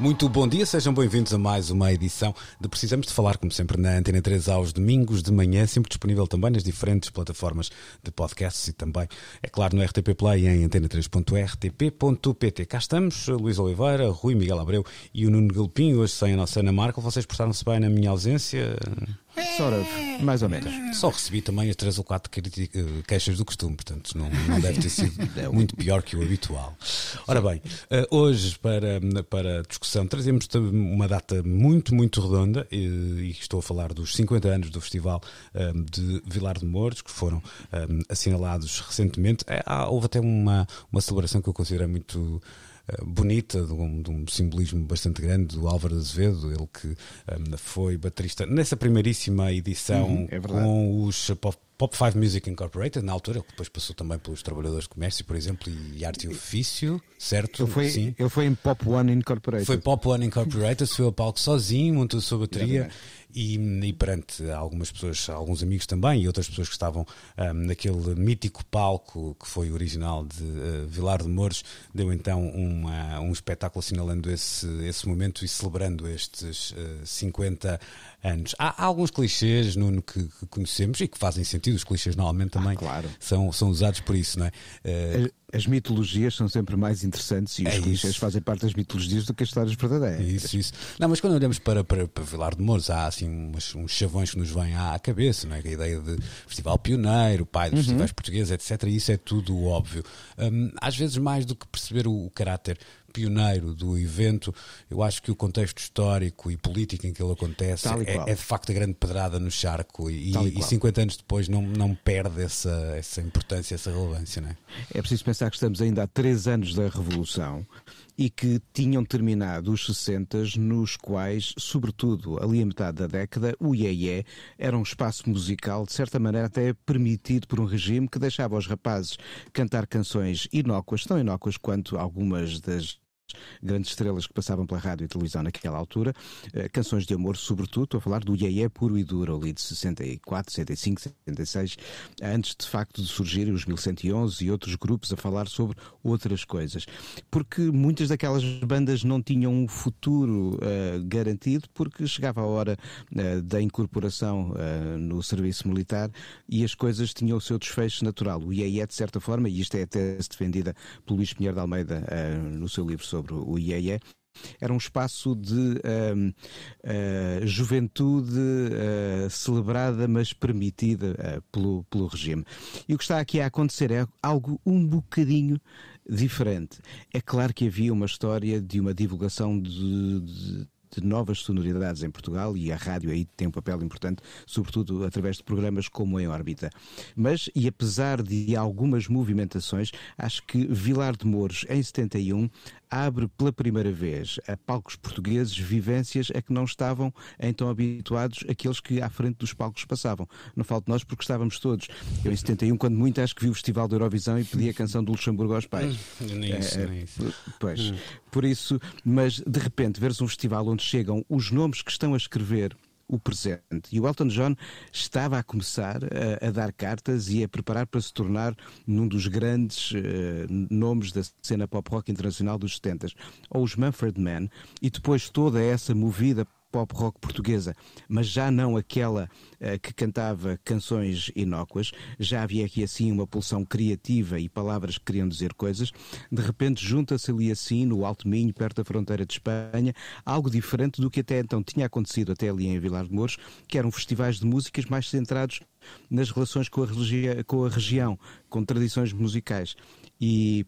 Muito bom dia, sejam bem-vindos a mais uma edição de Precisamos de Falar, como sempre, na Antena 3 aos domingos de manhã, sempre disponível também nas diferentes plataformas de podcasts e também, é claro, no RTP Play em antena3.rtp.pt. Cá estamos, Luís Oliveira, Rui Miguel Abreu e o Nuno Galpim, hoje sem a nossa Ana Marco. Vocês portaram-se bem na minha ausência? Sort of, mais ou menos. Só recebi também as três ou quatro eh, queixas do costume, portanto não, não deve ter sido muito pior que o habitual. Ora bem, eh, hoje para, para a discussão trazemos uma data muito, muito redonda eh, e estou a falar dos 50 anos do Festival de Vilar de Mouros, que foram assinalados recentemente. É, houve até uma, uma celebração que eu considero muito bonita, de um, de um simbolismo bastante grande do Álvaro Azevedo, ele que eh, foi baterista nessa primeiríssima edição Uhum, é com os Pop, Pop 5 Music Incorporated, na altura, ele depois passou também pelos Trabalhadores de Comércio, por exemplo, e Arte e Ofício, certo? Ele foi, Sim. ele foi em Pop One Incorporated. Foi Pop One Incorporated, subiu ao palco sozinho, montou a sua bateria Exatamente. E, e perante algumas pessoas, alguns amigos também e outras pessoas que estavam ahm, naquele mítico palco que foi o original de eh, Vilar de Mouros, deu então uma- um espetáculo assinalando esse, esse momento e celebrando estes eh, 50 anos. Há, há alguns clichês, Nuno, que, que conhecemos e que fazem sentido, os clichês normalmente também claro. são, são usados por isso, não é? Eh, As- As mitologias são sempre mais interessantes e os É clichês fazem parte das mitologias do que as histórias verdadeiras. Isso, isso. Não, mas quando olhamos para, para, para Vilar de Mouros, há assim umas- uns chavões que nos vêm à cabeça, não é? A ideia de festival pioneiro, pai dos festivais portugueses, etc. E isso é tudo óbvio. Hum, às vezes, mais do que perceber o, o caráter pioneiro do evento, eu acho que o contexto histórico e político em que ele acontece é, é de facto a grande pedrada no charco e, e e qual. 50 anos depois não, não perde essa, essa importância, essa relevância, não é? É preciso pensar que estamos ainda há três anos da Revolução e que tinham terminado os 60 nos quais, sobretudo ali a metade da década, o Iê era um espaço musical, de certa maneira até permitido por um regime que deixava os rapazes cantar canções inócuas, tão inócuas quanto algumas das grandes estrelas que passavam pela rádio e televisão naquela altura, eh, canções de amor, sobretudo, estou a falar do Iê puro e duro, ali de 64, 65, 66, antes de facto de surgirem os 1111 e outros grupos a falar sobre outras coisas. Porque muitas daquelas bandas não tinham um futuro eh, garantido, porque chegava a hora eh, da incorporação eh, no serviço militar e as coisas tinham o seu desfecho natural. O IEE, de certa forma, e isto é a tese defendida pelo Luís Pinheiro de Almeida no seu livro sobre o IEE, era um espaço de ahm, ah, juventude ah, celebrada, mas permitida ah, pelo, pelo regime. E o que está aqui a acontecer é algo um bocadinho diferente. É claro que havia uma história de uma divulgação de- de de novas sonoridades em Portugal e a rádio aí tem um papel importante, sobretudo através de programas como Em Órbita. Mas, e apesar de algumas movimentações, acho que Vilar de Mouros, em 71, abre pela primeira vez a palcos portugueses vivências a que não estavam então habituados aqueles que à frente dos palcos passavam. Não falo de nós porque estávamos todos. Eu em 71, quando muito, acho que vi o Festival da Eurovisão e pedi a canção do Luxemburgo aos pais. Nem isso, É, nem isso. Pois, por isso, mas de repente veres um festival onde chegam os nomes que estão a escrever o presente. E o Elton John estava a começar a, a dar cartas e a preparar para se tornar num dos grandes eh, nomes da cena pop rock internacional dos 70 Ou os Mumford Man, e depois toda essa movida pop rock portuguesa, mas já não aquela eh, que cantava canções inócuas, já havia aqui assim uma pulsão criativa e palavras que queriam dizer coisas. De repente junta-se ali assim, no Alto Minho, perto da fronteira de Espanha, algo diferente do que até então tinha acontecido até ali em Vilar de Mouros, que eram festivais de músicas mais centrados nas relações com a, com a região, com tradições musicais. E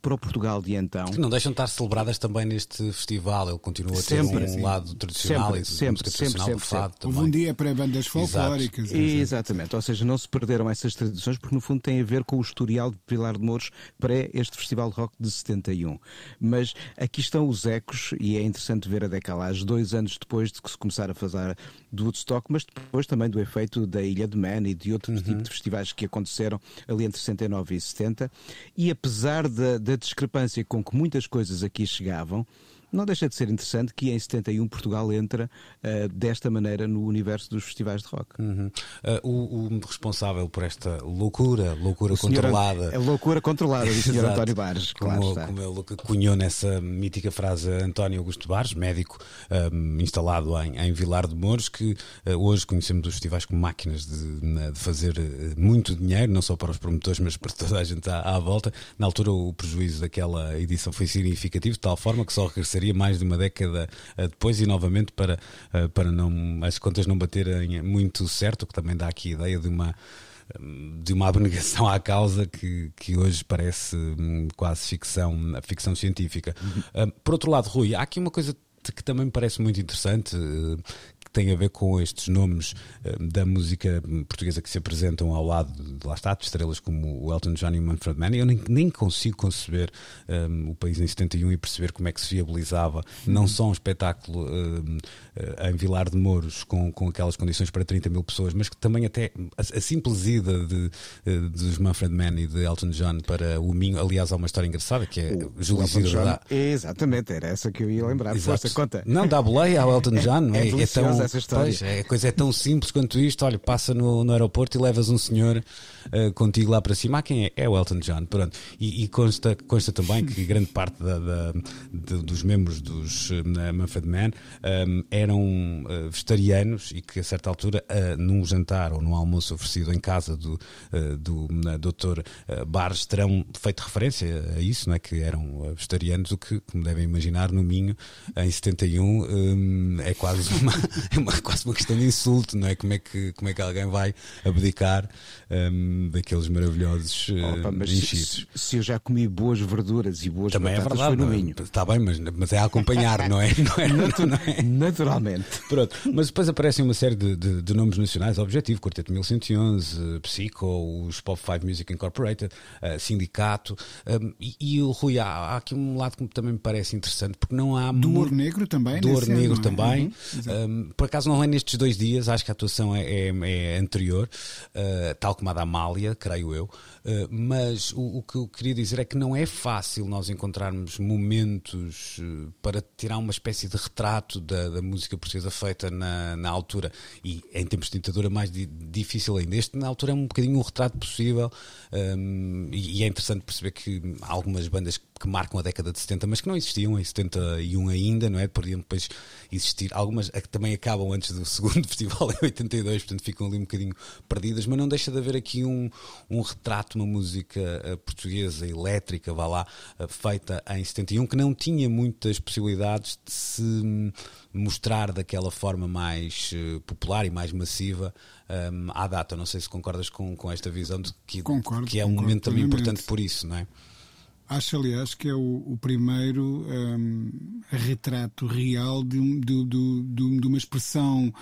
para o Portugal de então. Que não deixam de estar celebradas também neste festival. Ele continua a ter Sempre, um sim. lado tradicional Sempre, e sempre, tradicional sempre, do fado Houve também. um dia para bandas folclóricas. etc. Exatamente, ou seja, não se perderam essas tradições porque no fundo tem a ver com o historial de Pilar de Mouros pré este Festival de Rock de 71. Mas aqui estão os ecos e é interessante ver a decalagem dois anos depois de que se começar a fazer do Woodstock, mas depois também do efeito da Ilha de Man e de outros tipos de festivais que aconteceram ali entre 69 e 70. E apesar da, da discrepância com que muitas coisas aqui chegavam, não deixa de ser interessante que em 71 Portugal entra eh, desta maneira no universo dos festivais de rock. Uhum. Uh, o, o responsável por esta loucura, loucura senhor- controlada. É loucura controlada do Sr. António Bares, claro como, está. como ele cunhou nessa mítica frase António Augusto Bares, médico um, instalado em, em Vilar de Mouros, que uh, hoje conhecemos os festivais como máquinas de, de fazer uh, muito dinheiro, não só para os promotores, mas para toda a gente à, à volta. Na altura, o prejuízo daquela edição foi significativo, de tal forma que só regressaria mais de uma década uh, depois e novamente para, uh, para não, as contas não baterem muito certo, que também dá aqui a ideia de uma de uma abnegação à causa que, que hoje parece hum, quase ficção, ficção científica. Hum, por outro lado, Rui, há aqui uma coisa que também me parece muito interessante, eh, tem a ver com estes nomes eh, da música portuguesa que se apresentam ao lado, de, lá está, de estrelas como o Elton John e o Manfred Mann. Eu nem, nem consigo conceber hum, o país em 71 e perceber como é que se viabilizava não só um espetáculo hum, eh, em Vilar de Mouros com, com aquelas condições para 30 mil pessoas, mas que também até a, a simples ida de, eh, dos Manfred Mann e de Elton John para o Minho. Aliás, há uma história engraçada que é O Júlio. Exatamente, era essa que eu ia lembrar. Força, conta. Não, dá boleia ao Elton John, não é? É deliciosa essa história. Pois, é, a coisa é tão simples quanto isto. Olha, passa no, no aeroporto e levas um senhor eh, contigo lá para cima. Ah, quem é? É o Elton John. Pronto. E, e consta, consta também que grande parte da- da- de- dos membros dos uh, Manfred Man um, eram eh, vegetarianos e que a certa altura, eh, num jantar ou num almoço oferecido em casa do, eh, do uh, Dr. eh, Barres, terão feito referência a isso, não é? Que eram eh, vegetarianos, o que, como devem imaginar, no Minho, em 71, hum, é quase uma, é uma, quase uma questão de insulto, não é? Como é que, como é que alguém vai abdicar hum, daqueles maravilhosos eh, Opa, mas enchidos? se, se eu já comi boas verduras e boas Também é batatas verdade, foi no é? Minho. está bem, mas, mas é a acompanhar, não é? Não é, não é? Naturalmente. Pronto, mas depois aparecem uma série de, de- de nomes nacionais, Objetivo, Quarteto 1111, eh, Psico, os Pop 5 Music Incorporated, eh, Sindicato, um, e, e o Rui, há, há aqui um lado que também me parece interessante, porque não há. Do Ouro Negro também. do Ouro ano, Negro é? também. Uhum. Um, por acaso não é nestes dois dias, acho que a atuação é, é- é anterior, uh, tal como a da Creio eu. Uh, mas o, o que eu queria dizer é que não é fácil nós encontrarmos momentos uh, para tirar uma espécie de retrato da, da música portuguesa feita na, na altura. E em tempos de ditadura, mais di- difícil ainda. Este, na altura, é um bocadinho um retrato possível. um, e, e é interessante perceber que algumas bandas que marcam a década de 70, mas que não existiam em 71 ainda, não é? Podiam depois existir. Algumas que também acabam antes do segundo festival em 82, portanto ficam ali um bocadinho perdidas, mas não deixa de haver aqui um, um retrato, uma música eh, portuguesa, elétrica, vá lá, eh, feita em 71, que não tinha muitas possibilidades de se hum, mostrar daquela forma mais eh, popular e mais massiva hum, à data. Não sei se concordas com, com esta visão de que, Concordo, que é um concordo momento também importante por isso, não é? Acho, aliás, que é o, o primeiro hum, retrato real um- de- de- de- de uma expressão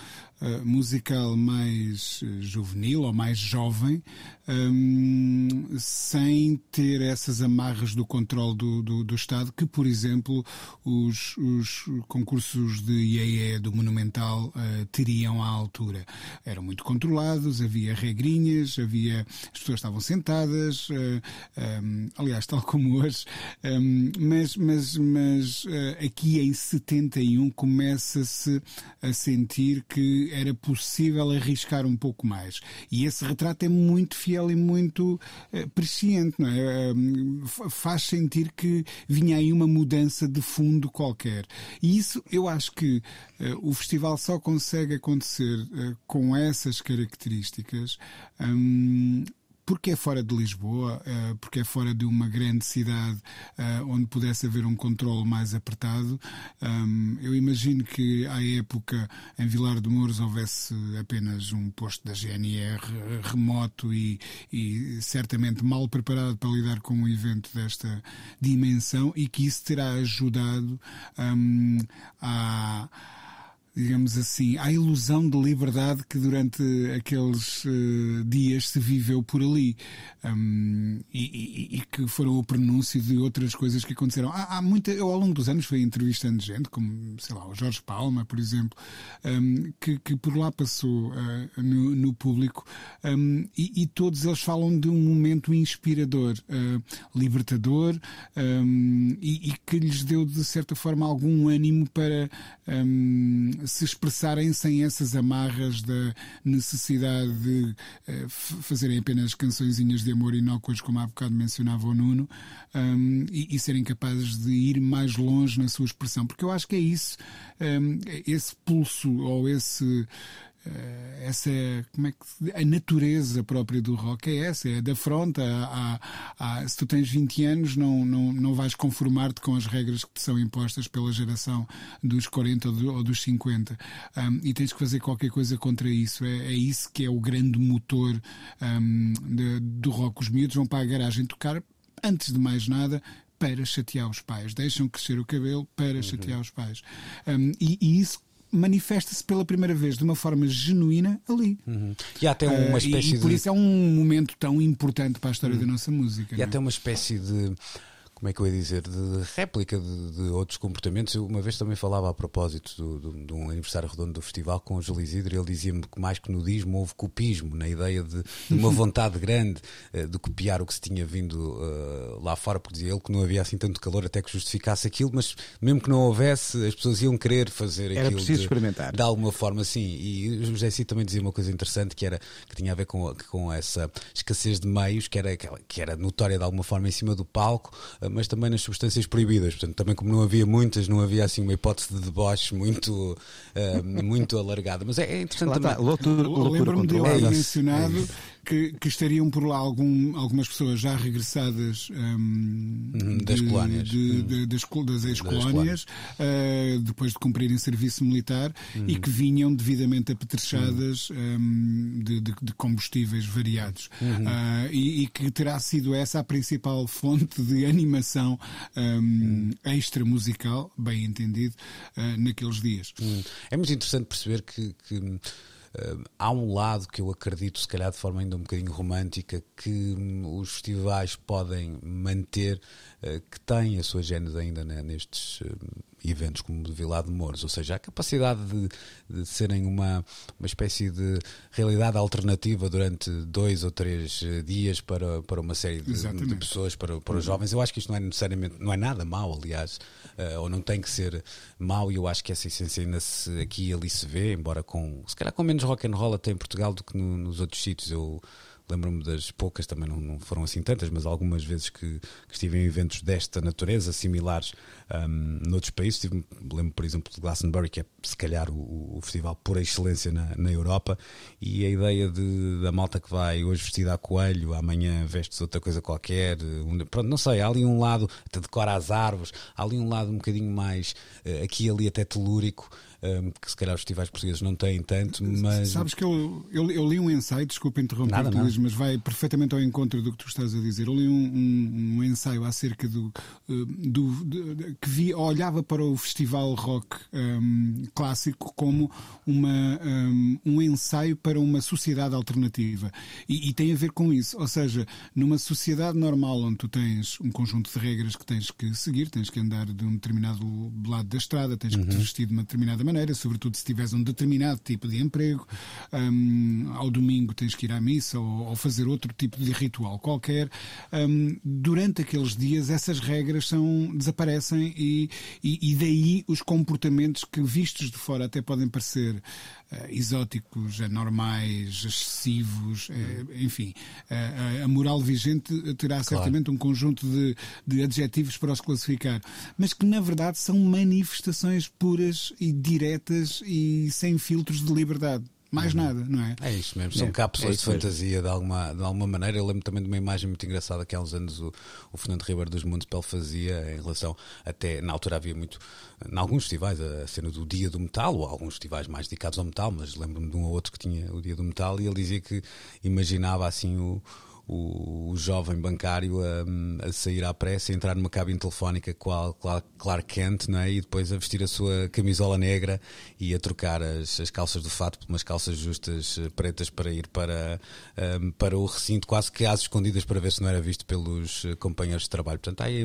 uh, musical mais uh, juvenil ou mais jovem, hum, sem ter essas amarras do controle do, do, do Estado, que, por exemplo, os, os concursos de IEE do Monumental uh, teriam à altura. Eram muito controlados, havia regrinhas, havia, as pessoas estavam sentadas, uh, um, aliás, tal como hoje, um, mas, mas, mas aqui em 71 começa-se a sentir que era possível arriscar um pouco mais. E esse retrato é muito fiel e muito uh, presciente, não é? Fa- faz sentir que vinha aí uma mudança de fundo qualquer. E isso eu acho que uh, o festival só consegue acontecer com essas características. um, porque é fora de Lisboa, uh, porque é fora de uma grande cidade uh, onde pudesse haver um controle mais apertado. Um, eu imagino que à época em Vilar de Mouros houvesse apenas um posto da GNR remoto e, e certamente mal preparado para lidar com um evento desta dimensão e que isso terá ajudado um, a digamos assim, à ilusão de liberdade que durante aqueles uh, dias se viveu por ali um, e, e, e, que foram o prenúncio de outras coisas que aconteceram. Há, há muita, eu ao longo dos anos fui entrevistando gente, como, sei lá, o Jorge Palma, por exemplo, um, que, que por lá passou uh, no, no, público um, e, e, todos eles falam de um momento inspirador, uh, libertador e, que lhes deu de certa forma algum ânimo para se expressarem sem essas amarras da necessidade de uh, fazerem apenas cançõezinhas de amor inócuas, como há bocado mencionava o Nuno, um, e, e, serem capazes de ir mais longe na sua expressão. Porque eu acho que é isso, um, esse pulso ou esse essa é como é que a natureza própria do rock é essa, é da fronta. A, a, a, se tu tens 20 anos, não, não, não vais conformar-te com as regras que te são impostas pela geração dos 40 ou, do, ou dos 50 um, e tens que fazer qualquer coisa contra isso. É, é isso que é o grande motor um, de, do rock. Os miúdos vão para a garagem tocar, antes de mais nada, para chatear os pais. Deixam crescer o cabelo para uhum. chatear os pais. Um, e, e isso manifesta-se pela primeira vez de uma forma genuína ali. Uhum. E há até uma espécie uh, e, e por isso é um momento tão importante para a história uhum. da nossa música. E há é? até uma espécie de como é que eu ia dizer, de réplica de, de, outros comportamentos. Eu uma vez também falava a propósito do, do, de um aniversário redondo do festival com o Júlio Isidro, ele dizia-me que mais que nudismo houve copismo, na ideia de, de uma vontade grande uh, de copiar o que se tinha vindo uh, lá fora, porque dizia ele que não havia assim tanto calor até que justificasse aquilo, mas mesmo que não houvesse, as pessoas iam querer fazer era aquilo. preciso de, experimentar. De alguma forma, sim. E o José Cid também dizia uma coisa interessante que, era, que tinha a ver com, com essa escassez de meios, que era, que era notória de alguma forma em cima do palco, uh, mas também nas substâncias proibidas. Portanto, também como não havia muitas, não havia assim uma hipótese de deboche muito, uh, muito alargada. Mas é, é interessante Lá também. Tá, Lembro-me de ele mencionado. Que, que, estariam por lá algum, algumas pessoas já regressadas um, uhum, das de, colónias, de, de, das, das ex-colónias, uh, depois de cumprirem serviço militar uhum. e que vinham devidamente apetrechadas uhum. um, de, combustíveis variados. Uh, e, e, que terá sido essa a principal fonte de animação um, extra musical, bem entendido, uh, naqueles dias. É muito interessante perceber que, que Há um lado que eu acredito, se calhar de forma ainda um bocadinho romântica, que um, os festivais podem manter, uh, que tem a sua gênese ainda né, nestes uh, eventos como o de Vila de Mouros, ou seja, a capacidade de, de, serem uma, uma espécie de realidade alternativa durante dois ou três dias para, para uma série de, de pessoas, para, para os jovens. Eu acho que isto não é necessariamente, não é nada mau, aliás, ou não tem que ser mau, e eu acho que essa essência ainda se, aqui e ali se vê, embora com, se calhar com menos rock and roll até em Portugal do que no, nos outros sítios. Eu lembro-me das poucas, também não, não, foram assim tantas, mas algumas vezes que, que estive em eventos desta natureza, similares um, noutros países. Estive, lembro, por exemplo, de Glastonbury, que é se calhar o, o festival por excelência na, na, Europa, e a ideia de, da malta que vai hoje vestida a coelho, amanhã veste outra coisa qualquer, um, pronto, não sei, há ali um lado, até decora as árvores, há ali um lado um bocadinho mais, uh, aqui ali até telúrico um, que se calhar os festivais portugueses não têm tanto, mas. Sabes que eu, eu, eu li um ensaio, desculpa interromper, Luís, mas vai perfeitamente ao encontro do que tu estás a dizer. Eu li um, um, um ensaio acerca do. Eh, do, do que vi, olhava para o festival rock clássico como uma, um, ensaio para uma sociedade alternativa. E, e, tem a ver com isso. Ou seja, numa sociedade normal onde tu tens um conjunto de regras que tens que seguir, tens que andar de um determinado lado da estrada, tens que te uhum. vestir de uma determinada maneira maneira, sobretudo se tiveres um determinado tipo de emprego. Um, ao domingo tens que ir à missa ou, ou fazer outro tipo de ritual qualquer. Um, durante aqueles dias essas regras são, desaparecem e, e, e, daí os comportamentos que vistos de fora até podem parecer exóticos, anormais, excessivos, uh, enfim. A moral vigente terá claro. certamente um conjunto de, de adjetivos para os classificar, mas que na verdade são manifestações puras e diretas e sem filtros de liberdade. Mais nada, não é? É isso mesmo, são É, cápsulas é de mesmo. fantasia de alguma, de alguma maneira. Eu lembro também de uma imagem muito engraçada que há uns anos o, o Fernando Ribeiro dos Municipal fazia em relação, até na altura havia muito, em alguns festivais, a cena do Dia do Metal, ou alguns festivais mais dedicados ao metal, mas lembro-me de um ou outro que tinha o Dia do Metal e ele dizia que imaginava assim o. O, o jovem bancário a, a sair à pressa, a entrar numa cabine telefónica com a Clark, Kent, não é? E depois a vestir a sua camisola negra e a trocar as, as calças do fato por umas calças justas eh, pretas para ir para, ehm, para o recinto, quase que às escondidas para ver se não era visto pelos eh, companheiros de trabalho. Portanto, aí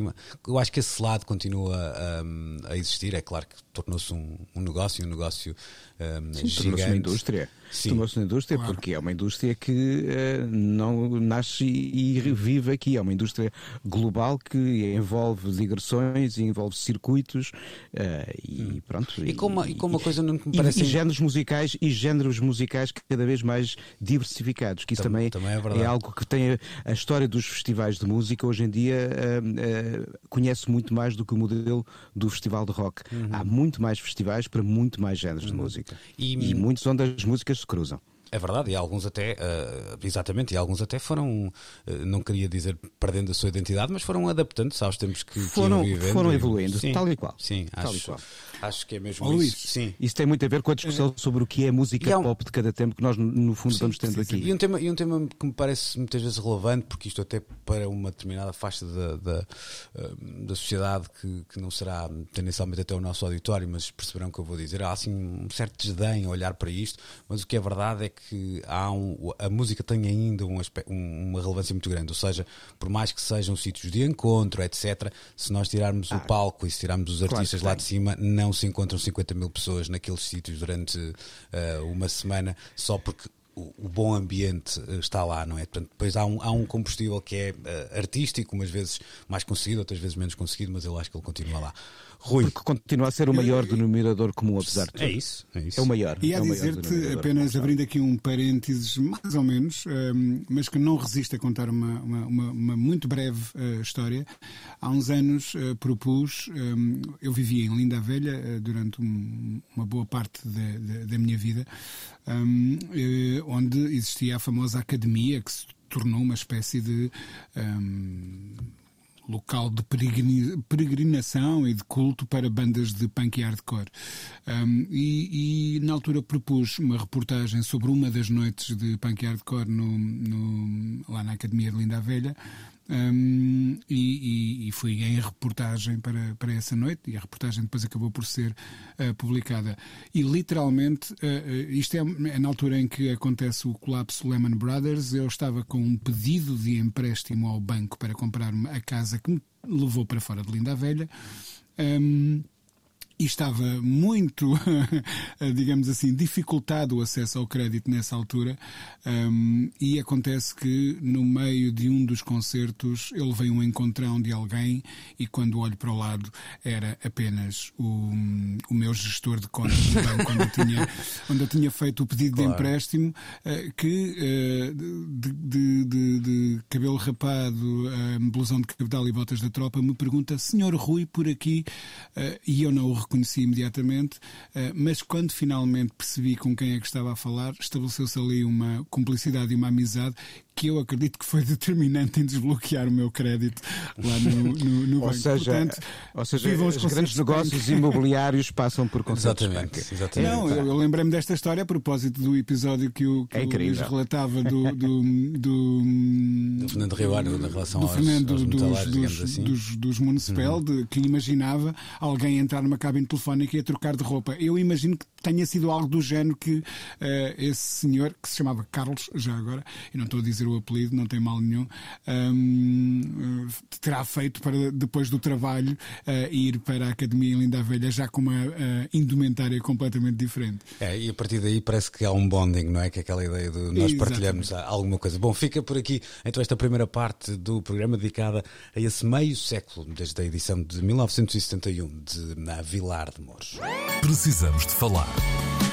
eu acho que esse lado continua ehm, a existir. É claro que tornou-se um, um negócio, um negócio ehm, Sim, gigante. tornou-se uma indústria. Sim. Tornou-se uma indústria porque é uma indústria que eh, não nasce e vive aqui. É uma indústria global que envolve digressões, envolve circuitos eh, e pronto. E com uma- e com uma coisa não me e- parece- E, géneros musicais e géneros musicais cada vez mais diversificados. Que isso Tam- também, também é verdade. algo que tem a, a história dos festivais de música hoje em dia eh, eh, conhece muito mais do que o modelo do festival de rock. Uhum. Há muito mais festivais para muito mais géneros de música. E- E, muitos onde as músicas se cruzam. É verdade, e alguns até, eh, exatamente, e alguns até foram, eh, não queria dizer perdendo a sua identidade, mas foram adaptando-se aos tempos que, que Foram- iam vivendo. foram E- evoluindo, sim, tal e qual. Sim, Tal e acho, qual. Acho que é mesmo isso. Luís, Sim. Isso tem muito a ver com a discussão sobre o que é música um- pop de cada tempo que nós, no fundo, Sim, vamos tendo precisa. aqui. E um, tema, e um tema que me parece muitas vezes relevante, porque isto até para uma determinada faixa da, da, eh, da sociedade que, que não será tendencialmente até o nosso auditório, mas perceberão o que eu vou dizer. Há assim um certo desdém a olhar para isto, mas o que é verdade é que há um, a música tem ainda um aspe- um- uma relevância muito grande. Ou seja, por mais que sejam sítios de encontro, etc., se nós tirarmos o palco e se tirarmos os claro artistas lá de cima, não se encontram 50 mil pessoas naqueles sítios durante eh, uma semana só porque o, bom ambiente eh, está lá, não é? Portanto, depois há um, há um combustível que é eh, artístico, umas vezes mais conseguido, outras vezes menos conseguido, mas eu acho que ele continua lá. Rui, Porque continua a ser o maior denominador comum, apesar de tudo. é isso, é isso. É o maior. E a é dizer-te, apenas comum. abrindo aqui um parênteses, mais ou menos, ehm, mas que não resiste a contar uma, uma, uma- uma muito breve eh, história. Há uns anos eh, propus, ehm, eu vivia em Linda a Velha eh, durante um- uma boa parte da, da- da minha vida, ehm, eh, onde existia a famosa academia que se tornou uma espécie de. Local de peregrinação e de culto para bandas de punk e hardcore. Um, e, e, na altura propus uma reportagem sobre uma das noites de punk e hardcore no, no- lá na Academia de Linda a Velha. Um, e, e- e fui em reportagem para, para essa noite e a reportagem depois acabou por ser uh, publicada. E literalmente uh, isto é, é na altura em que acontece o colapso Lehman Brothers. Eu estava com um pedido de empréstimo ao banco para comprar a casa que me levou para fora de Linda Velha. Um, e estava muito, digamos assim, dificultado o acesso ao crédito nessa altura. Um, e acontece que no meio de um dos concertos ele veio um encontrão de alguém e quando olho para o lado era apenas o, o meu gestor de contas do banco onde eu tinha, onde eu tinha feito o pedido de empréstimo eh, que eh, de, de- de- de cabelo rapado, eh, blusão de cabedal e botas da tropa me pergunta, senhor Rui, por aqui eh, e eu não o reconheci imediatamente, eh, mas quando finalmente percebi com quem é que estava a falar, estabeleceu-se ali uma cumplicidade e uma amizade que eu acredito que foi determinante em desbloquear o meu crédito lá no, no, no Ou banco. seja, Portanto, ou seja os os grandes negócios imobiliários passam por concertos de Exatamente, exatamente. Não, eu, eu lembrei-me desta história a propósito do episódio que o, que É o. Luís relatava do, do, do, Do Fernando Ribeiro, da relação do aos- Fernando aos dos, metalares, dos, digamos assim. dos, dos Municipal, de, que imaginava alguém entrar numa cabine telefónica e a trocar de roupa. Eu imagino que tenha sido algo do género que eh, esse senhor, que se chamava Carlos, já agora, e não estou a dizer o apelido, não tem mal nenhum, hum, eh, terá feito para depois do trabalho eh, ir para a Academia em Linda Velha já com uma eh, indumentária completamente diferente. É, e a partir daí parece que há um bonding, não é? Que é aquela ideia de nós Exatamente. partilhamos alguma coisa. Bom, fica por aqui então esta primeira parte do programa dedicada a esse meio século, desde a edição de 1971 de na Vilar de Mouros. Precisamos de falar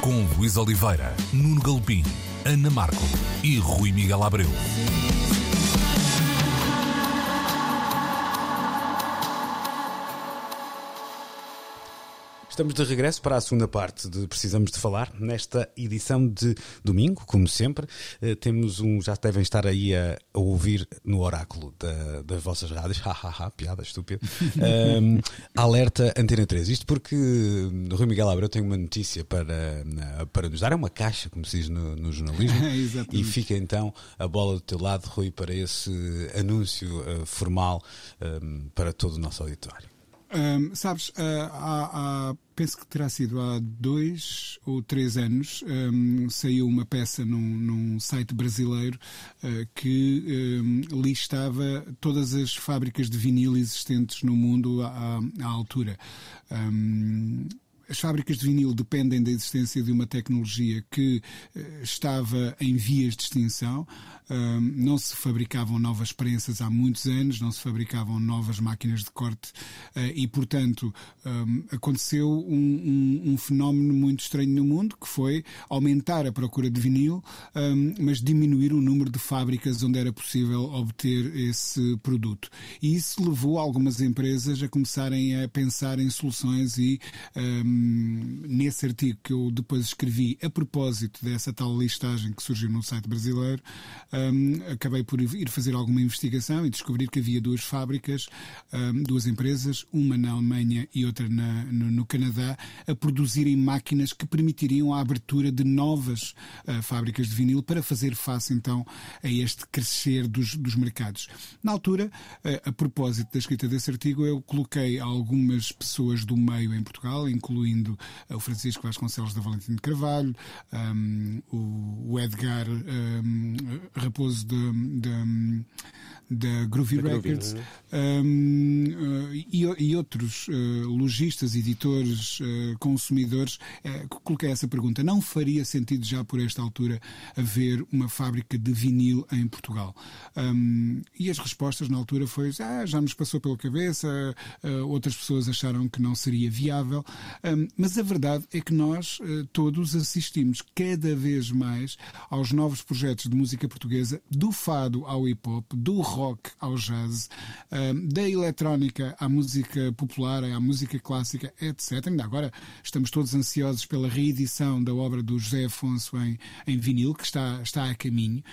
com Luís Oliveira, Nuno Galpim, Ana Marco e Rui Miguel Abreu. Estamos de regresso para a segunda parte de Precisamos de Falar. Nesta edição de domingo, como sempre, eh, temos um. Já devem estar aí a, a ouvir no oráculo da, das vossas rádios. Hahaha, piada estúpida. Um, alerta Antena 3. Isto porque o Rui Miguel Abreu tem uma notícia para, para nos dar. É uma caixa, como se diz no, no jornalismo. e fica então a bola do teu lado, Rui, para esse anúncio uh, formal um, para todo o nosso auditório. Um, sabes, uh, há, há, penso que terá sido há dois ou três anos, um, saiu uma peça num, num site brasileiro uh, que um, listava todas as fábricas de vinil existentes no mundo à, à altura. As fábricas de vinil dependem da existência de uma tecnologia que uh, estava em vias de extinção não se fabricavam novas prensas há muitos anos, não se fabricavam novas máquinas de corte uh, e, portanto, um, aconteceu um, um, um, fenómeno muito estranho no mundo que foi aumentar a procura de vinil, mas diminuir o número de fábricas onde era possível obter esse produto. E isso levou algumas empresas a começarem a pensar em soluções e nesse artigo que eu depois escrevi a propósito dessa tal listagem que surgiu no site brasileiro, um, acabei por ir fazer alguma investigação e descobrir que havia duas fábricas, um, duas empresas, uma na Alemanha e outra na, no, no, Canadá, a produzirem máquinas que permitiriam a abertura de novas uh, fábricas de vinil para fazer face então a este crescer dos, dos mercados. Na altura, uh, a propósito da escrita desse artigo, eu coloquei algumas pessoas do meio em Portugal, incluindo uh, o Francisco Vasconcelos da Valentim de Carvalho, um, o, Edgar Raposo da Groovy Records um, uh, e, e, outros uh, lojistas, editores, uh, consumidores, coloquei essa pergunta. Não faria sentido já por esta altura haver uma fábrica de vinil em Portugal? Um, e as respostas na altura foi ah, já nos passou pela cabeça, outras pessoas acharam que não seria viável, um, mas a verdade é que nós todos assistimos cada vez mais aos novos projetos de música portuguesa, do fado ao hip hop, do rock ao jazz, da eletrónica à música popular, à música clássica, etc. Ainda agora estamos todos ansiosos pela reedição da obra do José Afonso em, em vinil, que está, está a caminho.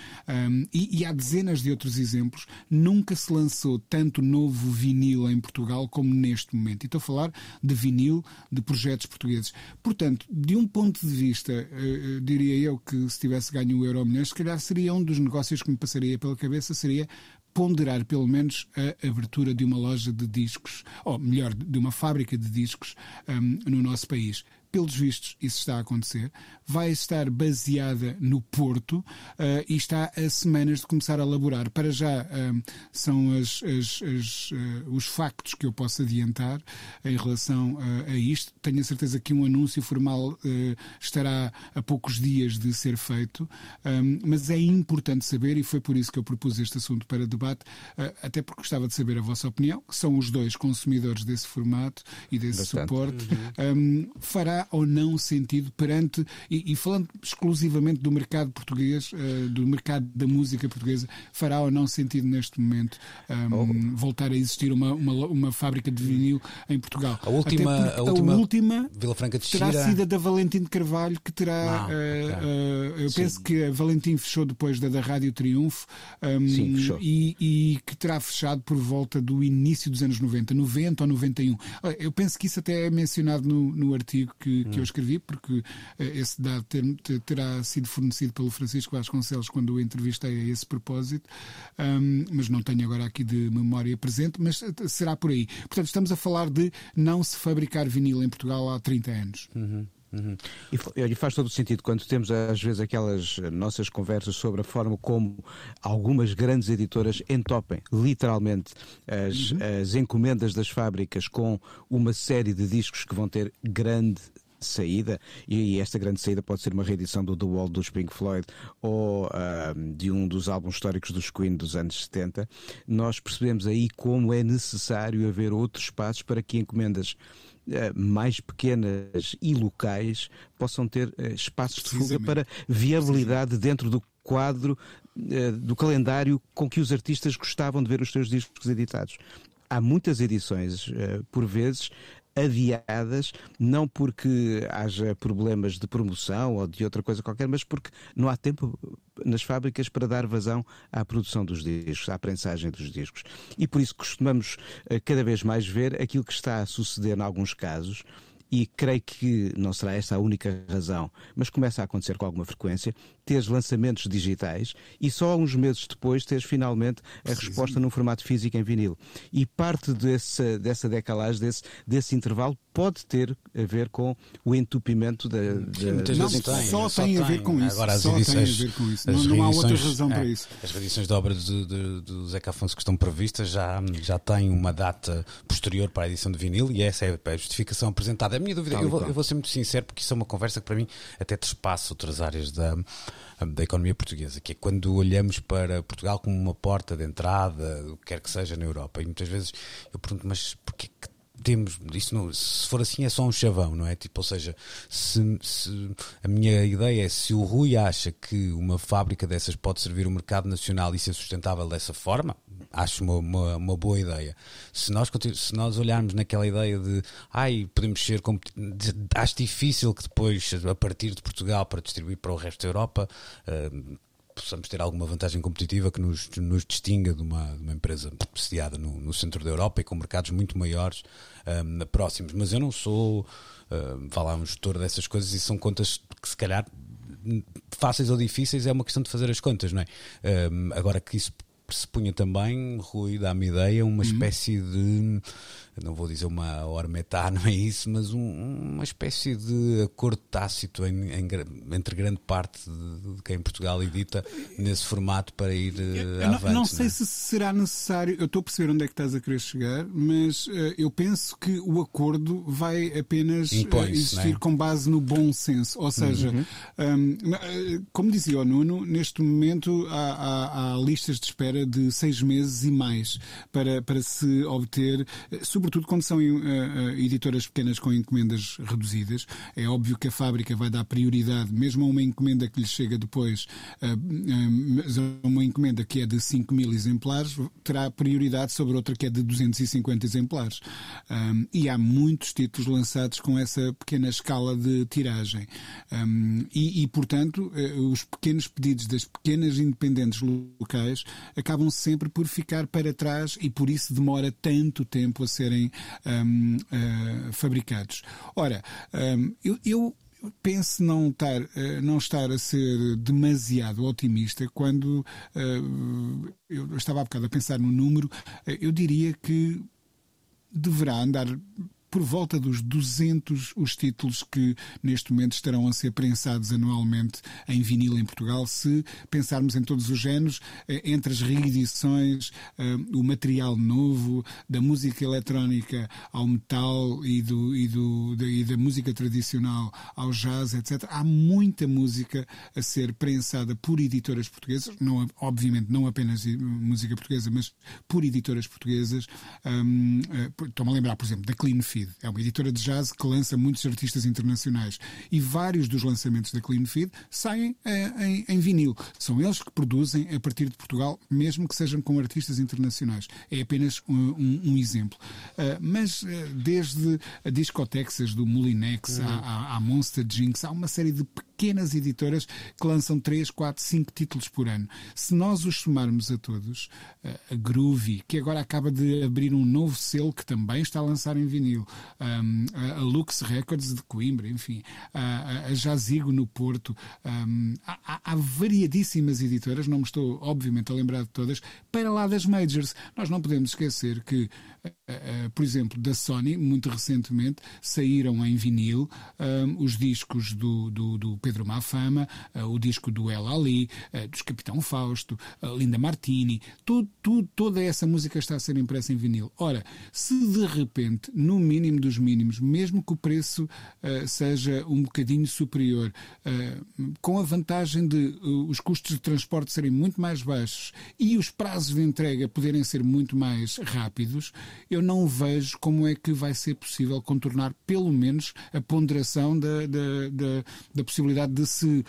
e, e há dezenas de outros exemplos. Nunca se lançou tanto novo vinil em Portugal como neste momento. E estou a falar de vinil de projetos portugueses. Portanto, de um ponto de vista, uh, diria eu que se tivesse ganho o Euro Milhões, se calhar seria um dos negócios que me passaria pela cabeça, seria ponderar pelo menos a abertura de uma loja de discos, ou melhor, de uma fábrica de discos um, no nosso país pelos vistos, isso está a acontecer, vai estar baseada no Porto uh, e está a semanas de começar a elaborar. Para já uh, são as, as, as, uh, os factos que eu posso adiantar em relação a isto. Tenho a certeza que um anúncio formal estará a poucos dias de ser feito, um, mas é importante saber, e foi por isso que eu propus este assunto para debate, até porque gostava de saber a vossa opinião, que são os dois consumidores desse formato e desse Bastante. suporte. Uhum. Um, fará ou não sentido perante, e, e falando exclusivamente do mercado português, uh, do mercado da música portuguesa, fará ou não sentido neste momento um, ehm, oh. voltar a existir uma, uma, uma, fábrica de vinil em Portugal? A última, a última, a última Vila Franca de terá sido a da Valentim de Carvalho, que terá. uh, uh, eu Sim. penso que a Valentim fechou depois da da Rádio Triunfo um, ehm, Sim, fechou. E, e que terá fechado por volta do início dos anos 90, 90 ou 91. Eu penso que isso até é mencionado no, no artigo que que, que eu escrevi, porque eh, esse dado ter, terá sido fornecido pelo Francisco Vasconcelos quando o entrevistei a esse propósito, um, mas não tenho agora aqui de memória presente, mas eh, será por aí. Portanto, estamos a falar de não se fabricar vinil em Portugal há 30 anos. Uhum. Uhum. E, faz todo o sentido quando temos às vezes aquelas nossas conversas sobre a forma como algumas grandes editoras entopem literalmente as, uhum. as encomendas das fábricas com uma série de discos que vão ter grande saída, e esta grande saída pode ser uma reedição do The Wall dos Pink Floyd ou uh, de um dos álbuns históricos dos Queen dos anos 70, nós percebemos aí como é necessário haver outros espaços para que encomendas uh, mais pequenas e locais possam ter uh, espaços de fuga para viabilidade dentro do quadro do calendário com que os artistas gostavam de ver os seus discos editados. Há muitas edições, por vezes, adiadas, não porque haja problemas de promoção ou de outra coisa qualquer, mas porque não há tempo nas fábricas para dar vazão à produção dos discos, à prensagem dos discos. E por isso costumamos eh, cada vez mais ver aquilo que está a suceder em alguns casos e creio que não será esta a única razão, mas começa a acontecer com alguma frequência, teres lançamentos digitais e só uns meses depois teres finalmente a sim, resposta sim. num formato físico em vinil. E parte desse, dessa decalagem, desse, desse intervalo, pode ter a ver com o entupimento da. Sim, muitas não, vezes tem, só, tem, a ver com isso. Agora, as só edições, tem a ver com isso. Não, não há outra razão é, para isso. As edições de obras do, do, do Zeca Afonso que estão previstas já, já têm uma data posterior para a edição de vinil e essa é a justificação apresentada. A minha dúvida, eu vou, eu vou ser muito sincero, porque isso é uma conversa que para mim até trespassa outras áreas da, da economia portuguesa, que é quando olhamos para Portugal como uma porta de entrada, o que quer que seja na Europa. E muitas vezes eu pergunto, mas porquê que temos, isso não, se for assim é só um chavão, não é? Tipo, ou seja, se, se, a minha ideia é se o Rui acha que uma fábrica dessas pode servir o mercado nacional e ser sustentável dessa forma, acho uma, uma, uma, boa ideia. Se nós, se nós olharmos naquela ideia de ai, podemos ser acho difícil que depois, a partir de Portugal, para distribuir para o resto da Europa, uh, possamos ter alguma vantagem competitiva que nos, nos distinga de uma, de uma empresa sediada no, no, centro da Europa e com mercados muito maiores um, próximos. Mas eu não sou, lá, um gestor dessas coisas e são contas que se calhar fáceis ou difíceis é uma questão de fazer as contas, não é? Um, agora que isso pressupunha também, Rui, dá-me ideia, uma uhum. espécie de não vou dizer uma ormetá, não é isso, mas um, uma espécie de acordo tácito em, em, entre grande parte de, de, quem em Portugal edita nesse formato para ir uh, avante. Não, não sei não é? se será necessário, eu estou a perceber onde é que estás a querer chegar, mas uh, eu penso que o acordo vai apenas uh, existir é? com base no bom senso. Ou seja, uhum. um, como dizia o Nuno, neste momento há, há, há, listas de espera de seis meses e mais para, para se obter, sobretudo quando são uh, editoras pequenas com encomendas reduzidas. É óbvio que a fábrica vai dar prioridade, mesmo a uma encomenda que lhe chega depois, uh, uma encomenda que é de 5 mil exemplares, terá prioridade sobre outra que é de 250 exemplares. Um, e há muitos títulos lançados com essa pequena escala de tiragem. Um, e, e, portanto, os pequenos pedidos das pequenas independentes locais acabam sempre por ficar para trás e por isso demora tanto tempo a ser serem um, uh, eh, fabricados. Ora, um, eu, eu penso não estar, uh, não estar a ser demasiado otimista quando uh, eu estava há bocado a pensar no número, eu diria que deverá andar por volta dos 200 os títulos que neste momento estarão a ser prensados anualmente em vinil em Portugal, se pensarmos em todos os géneros, eh, entre as reedições, eh, o material novo, da música eletrónica ao metal e, do, e, do, e da música tradicional ao jazz, etc. Há muita música a ser prensada por editoras portuguesas, não, obviamente não apenas música portuguesa, mas por editoras portuguesas. Estou-me a lembrar, por exemplo, da Clean Feed Feed. É uma editora de jazz que lança muitos artistas internacionais. E vários dos lançamentos da Clean Feed saem uh, em, em, vinil. São eles que produzem a partir de Portugal, mesmo que sejam com artistas internacionais. É apenas um, um, um exemplo. Uh, mas uh, desde a Discotexas do Molinex uhum. à, à, Monster Jinx, há uma série de pequenas editoras que lançam 3, 4, 5 títulos por ano. Se nós os somarmos a todos, a Groovy, que agora acaba de abrir um novo selo que também está a lançar em vinil, a Lux Records de Coimbra, enfim, a, Jazigo no Porto. Há, variadíssimas editoras, não me estou, obviamente, a lembrar de todas, para lá das majors. Nós não podemos esquecer que, por exemplo, da Sony, muito recentemente, saíram em vinil os discos do, do, do Pedro Mafama, uh, o disco do El Ali, dos Capitão Fausto, Linda Martini, tudo, tudo, toda essa música está a ser impressa em vinil. Ora, se de repente, no mínimo, mínimo dos mínimos, mesmo que o preço uh, seja um bocadinho superior, uh, com a vantagem de uh, os custos de transporte serem muito mais baixos e os prazos de entrega poderem ser muito mais rápidos, eu não vejo como é que vai ser possível contornar pelo menos a ponderação da, da, da, da possibilidade possibilidade de se uh,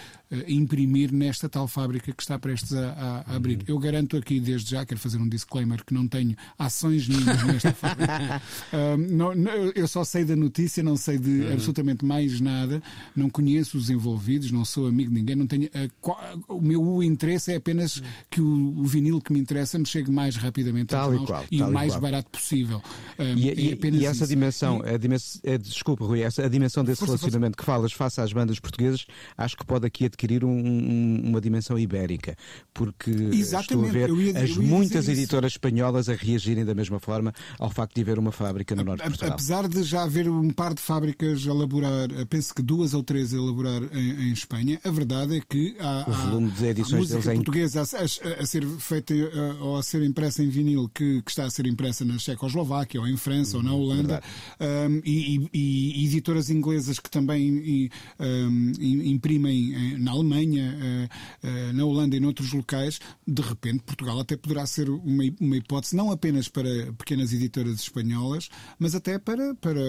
imprimir nesta tal fábrica que está prestes a, a, abrir. Uhum. Eu garanto aqui desde já, quero fazer um disclaimer, que não tenho ações nenhumas nesta fábrica. Uh, não, não, eu só sei da notícia, não sei de uhum. absolutamente mais nada, não conheço os envolvidos, não sou amigo de ninguém, não tenho. Uh, o meu interesse é apenas uhum. que o, o, vinil que me interessa me chegue mais rapidamente tal e, qual, e o mais barato possível. e, é e, essa isso. dimensão, e... a dimensão é, desculpa, Rui, essa, a dimensão desse força, relacionamento força. que falas face às bandas portuguesas, acho que pode aqui adquirir um, um, uma dimensão ibérica, porque Exatamente. estou a ver ia, as muitas editoras espanholas a reagirem da mesma forma ao facto de haver uma fábrica no norte de Portugal. Apesar de já haver um par de fábricas a elaborar, penso que duas ou três a elaborar em, em Espanha, a verdade é que há, o volume de edições deles é portuguesa a, a, a, ser feita ou a ser impressa em vinil que, que, está a ser impressa na Checoslováquia ou em França ou na hum, Holanda um, e, e, e, editoras inglesas que também um, imprimem eh, na Alemanha, uh, uh, na Holanda e noutros locais, de repente Portugal até poderá ser uma, uma hipótese não apenas para pequenas editoras espanholas, mas até para, para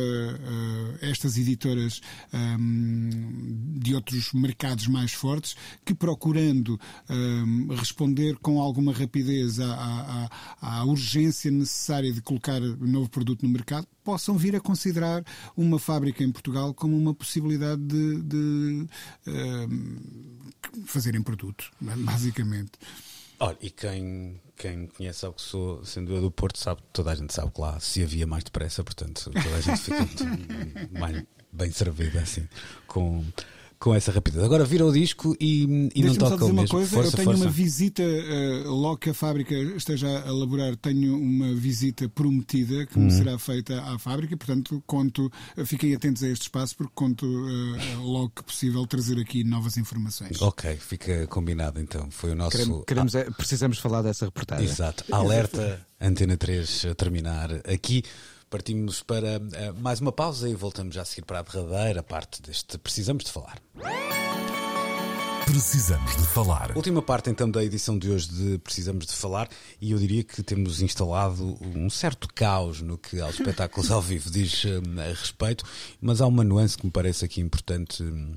estas editoras um, de outros mercados mais fortes que procurando um, responder com alguma rapidez à, à, à urgência necessária de colocar novo produto no mercado, possam vir a considerar uma fábrica em Portugal como uma possibilidade de, de uh, fazerem produto, basicamente. Olha, e quem, quem conhece sabe que sou, sendo eu do Porto, sabe, toda a gente sabe que lá se havia mais depressa, portanto, toda a gente fica mais bem servida assim com com essa rapidez. Agora vira o disco e, e não toca o mesmo. Uma coisa, força, eu tenho força. uma visita, uh, logo que a fábrica esteja a elaborar, tenho uma visita prometida que uhum. me será feita à fábrica, portanto, conto, fiquem atentos a este espaço porque conto uh, logo que possível trazer aqui novas informações. Ok, fica combinado então. Foi o nosso. Queremos, queremos ah. precisamos falar dessa reportagem. Exato. Alerta Antena 3 a terminar aqui. Partimos para uh, mais uma pausa e voltamos já a seguir para a derradeira parte deste Precisamos de Falar. Precisamos de falar. Última parte então da edição de hoje de Precisamos de Falar e eu diria que temos instalado um certo caos no que aos espetáculos ao vivo diz uh, a respeito, mas há uma nuance que me parece aqui importante. Um,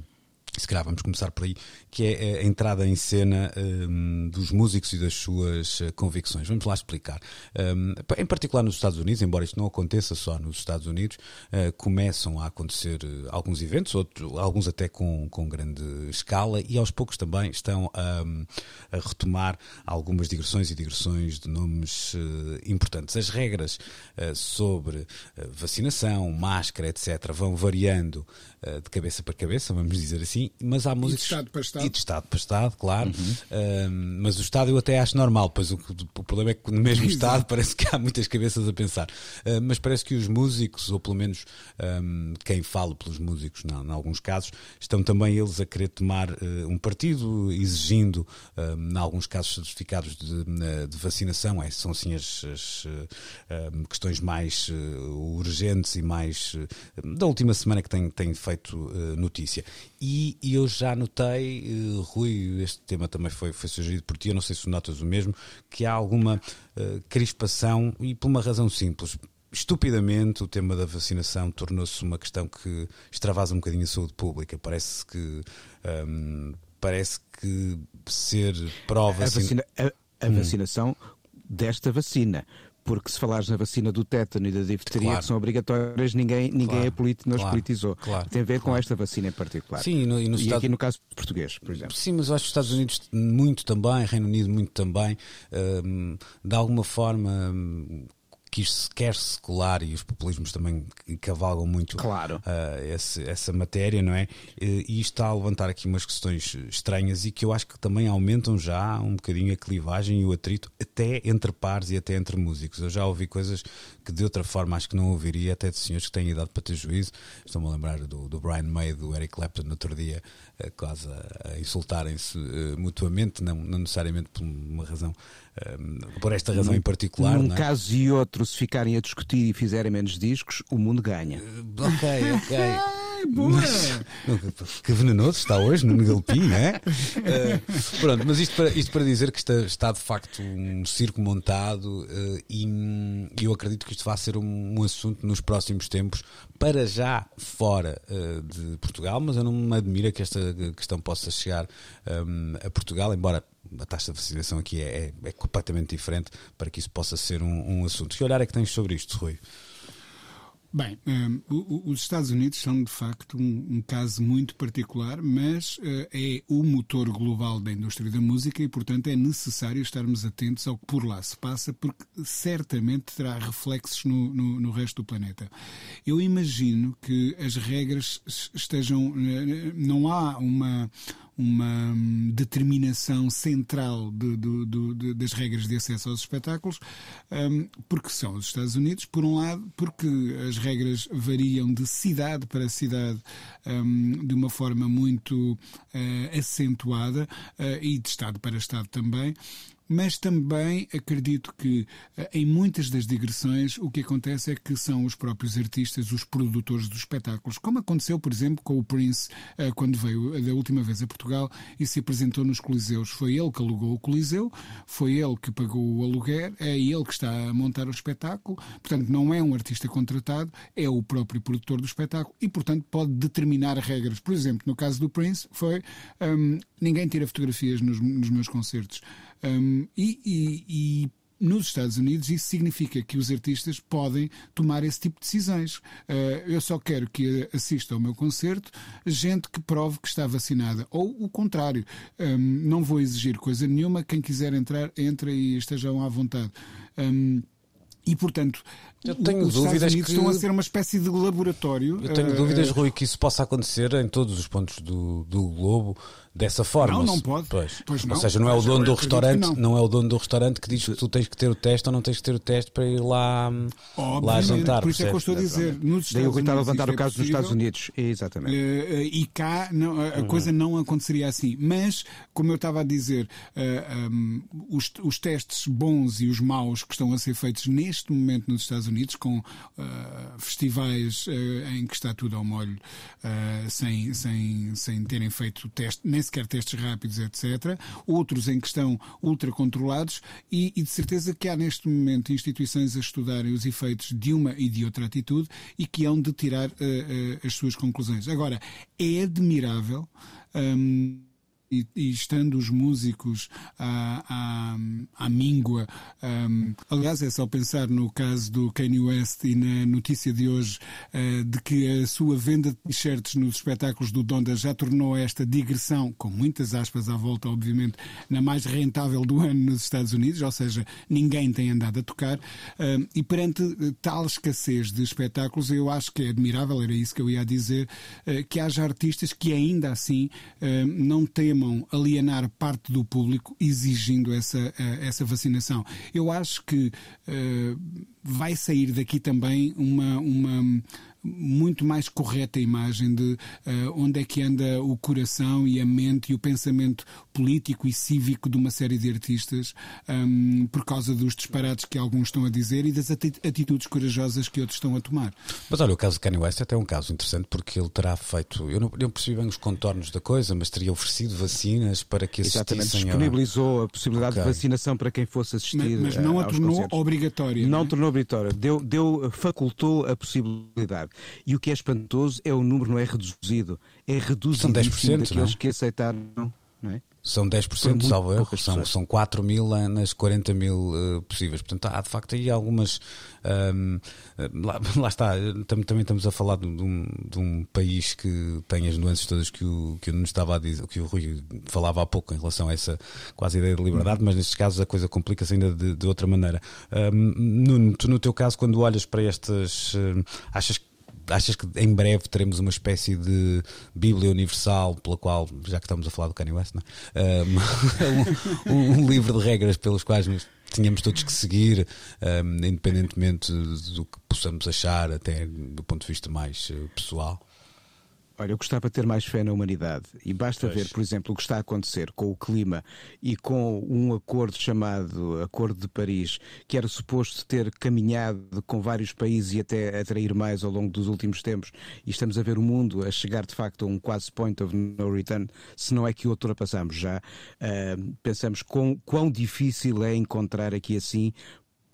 se calhar vamos começar por aí, que é a entrada em cena um, dos músicos e das suas uh, convicções. Vamos lá explicar. Um, em particular nos Estados Unidos, embora isto não aconteça só nos Estados Unidos, uh, começam a acontecer uh, alguns eventos, outros, alguns até com, com grande escala, e aos poucos também estão a retomar algumas digressões e digressões de nomes importantes. As regras sobre vacinação, máscara, etc., vão variando de cabeça para cabeça, vamos dizer assim mas há músicos. E de Estado para Estado. E de Estado para Estado, claro. Uhum. mas o Estado eu até acho normal, pois o, o problema é que no mesmo Estado parece que há muitas cabeças a pensar. Uh, mas parece que os músicos, ou pelo menos um, quem fala pelos músicos, em alguns casos, estão também eles a querer tomar uh, um partido, exigindo, em alguns casos, certificados de, de vacinação. É, são assim as, as questões mais urgentes e mais da última semana que tem, tem feito notícia. E e, eu já notei, uh, Rui, este tema também foi, foi sugerido por ti, eu não sei se notas o mesmo, que há alguma uh, crispação e por uma razão simples. Estupidamente, o tema da vacinação tornou-se uma questão que extravasa um bocadinho a saúde pública. Parece que. Um, parece que ser prova. A, vacina, a, a hum. vacinação desta vacina porque se falares na vacina do tétano e da difteria, claro. que são obrigatórias, ninguém, ninguém claro. é politi não claro. politizou. Claro. Tem a ver com esta vacina em particular. Sim, e, no, e, no e Estado... aqui no caso português, por exemplo. Sim, mas acho que os Estados Unidos muito também, Reino Unido muito também, um, de alguma forma um, que isto se quer secular e os populismos também cavalgam muito claro. uh, esse, essa matéria, não é? E isto está a levantar aqui umas questões estranhas e que eu acho que também aumentam já um bocadinho a clivagem e o atrito, até entre pares e até entre músicos. Eu já ouvi coisas que de outra forma acho que não ouviria, até de senhores que têm idade para ter juízo. Estou-me a lembrar do, do Brian May, do Eric Clapton, no outro dia, uh, quase a, a insultarem-se uh, mutuamente, não, não necessariamente por uma razão por esta razão num, em particular. Num é? caso e outro, se ficarem a discutir e fizerem menos discos, o mundo ganha. Uh, ok, ok. boa! Que venenoso está hoje no Galpim, não é? Uh, pronto, mas isto para, isto para dizer que está, está de facto um circo montado uh, e eu acredito que isto vai ser um, um, assunto nos próximos tempos, para já fora uh, de Portugal, mas eu não me admira que esta questão possa chegar um, a Portugal, embora a taxa de vacinação aqui é, é, é, completamente diferente para que isso possa ser um, um assunto. Que olhar é que tens sobre isto, Rui? Bem, um, os Estados Unidos são de facto um, um caso muito particular, mas uh, é o motor global da indústria da música e, portanto, é necessário estarmos atentos ao que por lá se passa, porque certamente terá reflexos no, no, no resto do planeta. Eu imagino que as regras estejam. Não há uma uma hum, determinação central de, de, de, das regras de acesso aos espetáculos, um, porque são os Estados Unidos, por um lado, porque as regras variam de cidade para cidade um, de uma forma muito uh, acentuada uh, e de Estado para Estado também mas também acredito que eh, em muitas das digressões o que acontece é que são os próprios artistas, os produtores dos espetáculos, como aconteceu, por exemplo, com o Prince eh, quando veio da última vez a Portugal e se apresentou nos Coliseus. Foi ele que alugou o Coliseu, foi ele que pagou o aluguer, é ele que está a montar o espetáculo, portanto não é um artista contratado, é o próprio produtor do espetáculo e, portanto, pode determinar regras. Por exemplo, no caso do Prince, foi um, ninguém tira fotografias nos, nos meus concertos. Um, e, e, e nos Estados Unidos isso significa que os artistas podem tomar esse tipo de decisões. Uh, eu só quero que assista ao meu concerto gente que prove que está vacinada. Ou o contrário. Não vou exigir coisa nenhuma. Quem quiser entrar, entra e estejam à vontade. E, portanto, eu tenho os dúvidas que estão a ser uma espécie de laboratório. Eu tenho uh, dúvidas, Rui, que isso possa acontecer em todos os pontos do, do globo dessa forma. Não, não pode. Pois. pois não. Ou seja, não é o dono do restaurante, não. não. é o dono do restaurante que diz que tu tens que ter o teste ou não tens que ter o teste para ir lá, lá jantar. Por isso é que eu estou a dizer. Nos Daí eu estava a levantar o caso é dos Estados Unidos. Exatamente. Uh, e cá não, a uhum. coisa não aconteceria assim. Mas, como eu estava a dizer, uh, eh, um, os, os testes bons e os maus que estão a ser feitos neste momento nos Estados Unidos, com uh, festivais em que está tudo ao molho, sem, sem, sem terem feito teste, nem sequer testes rápidos, etc. Outros em que estão ultra controlados e, e de certeza que há neste momento instituições a estudarem os efeitos de uma e de outra atitude e que hão de tirar uh, uh, as suas conclusões. Agora, é admirável. Um, e, e, estando os músicos à, à, à míngua. Um, aliás, é só pensar no caso do Kanye West e na notícia de hoje uh, de que a sua venda de t-shirts nos espetáculos do Donda já tornou esta digressão, com muitas aspas à volta, obviamente, na mais rentável do ano nos Estados Unidos, ou seja, ninguém tem andado a tocar. Uh, e perante tal escassez de espetáculos, eu acho que é admirável, era isso que eu ia dizer, uh, que haja artistas que ainda assim não têm temam alienar parte do público exigindo essa, eh, essa vacinação. Eu acho que uh, vai sair daqui também uma, uma, muito mais correta imagem de uh, onde é que anda o coração e a mente e o pensamento político e cívico de uma série de artistas um, por causa dos disparates que alguns estão a dizer e das atitudes corajosas que outros estão a tomar. Mas olha, o caso de Kanye West é até um caso interessante porque ele terá feito, eu não, eu percebi bem os contornos da coisa, mas teria oferecido vacinas para que assistissem Exatamente, disponibilizou a possibilidade okay. de vacinação para quem fosse assistir Mas, mas não a tornou obrigatória. Não, não é? tornou obrigatória, deu, deu, facultou a possibilidade. E o que é espantoso é o número não é reduzido, é reduzido São 10% daqueles não? que aceitaram, não é? São 10%, salvo erro, são, são 4 mil nas 40 mil uh, possíveis. Portanto, há de facto aí algumas. Um, lá, lá, está, também estamos a falar de um, de um, país que tem as nuances todas que o, que eu nos estava a dizer, que o Rui falava há pouco em relação a essa quase ideia de liberdade, mas nestes casos a coisa complica-se ainda de, de, outra maneira. Um, no, tu, no teu caso, quando olhas para estas. Uh, achas que achas que em breve teremos uma espécie de Bíblia Universal pela qual, já que estamos a falar do Kanye West, é? um, um, um, livro de regras pelos quais nos tínhamos todos que seguir, um, independentemente do que possamos achar, até do ponto de vista mais uh, pessoal? Olha, eu gostava de ter mais fé na humanidade e basta Pois. ver, por exemplo, o que está a acontecer com o clima e com um acordo chamado Acordo de Paris, que era suposto ter caminhado com vários países e até atrair mais ao longo dos últimos tempos, e estamos a ver o mundo a chegar de facto a um quase point of no return, se não é que o ultrapassamos já. Ah, pensamos quão, quão difícil é encontrar aqui assim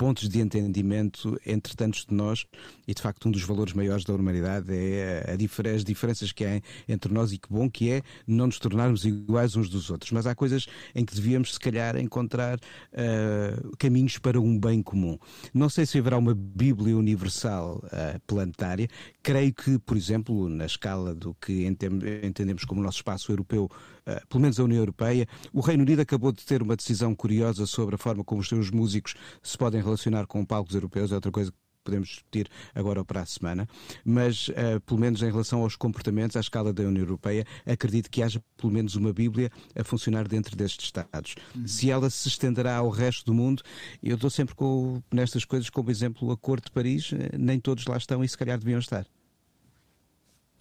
pontos de entendimento entre tantos de nós e de facto um dos valores maiores da humanidade é a as diferenças que há entre nós e que bom que é não nos tornarmos iguais uns dos outros. Mas há coisas em que devíamos se calhar encontrar ah, caminhos para um bem comum. Não sei se haverá uma bíblia universal ah, planetária creio que por exemplo na escala do que entendemos como nosso espaço europeu Uh, pelo menos a União Europeia. O Reino Unido acabou de ter uma decisão curiosa sobre a forma como os seus músicos se podem relacionar com palcos europeus, é outra coisa podemos discutir agora ou para a semana, mas uh, pelo menos em relação aos comportamentos à escala da União Europeia, acredito que haja pelo menos uma Bíblia a funcionar dentro destes Estados. Se ela se estenderá ao resto do mundo, eu dou sempre com, nestas coisas como exemplo o Acordo de Paris, eh, nem todos lá estão e se calhar deviam estar.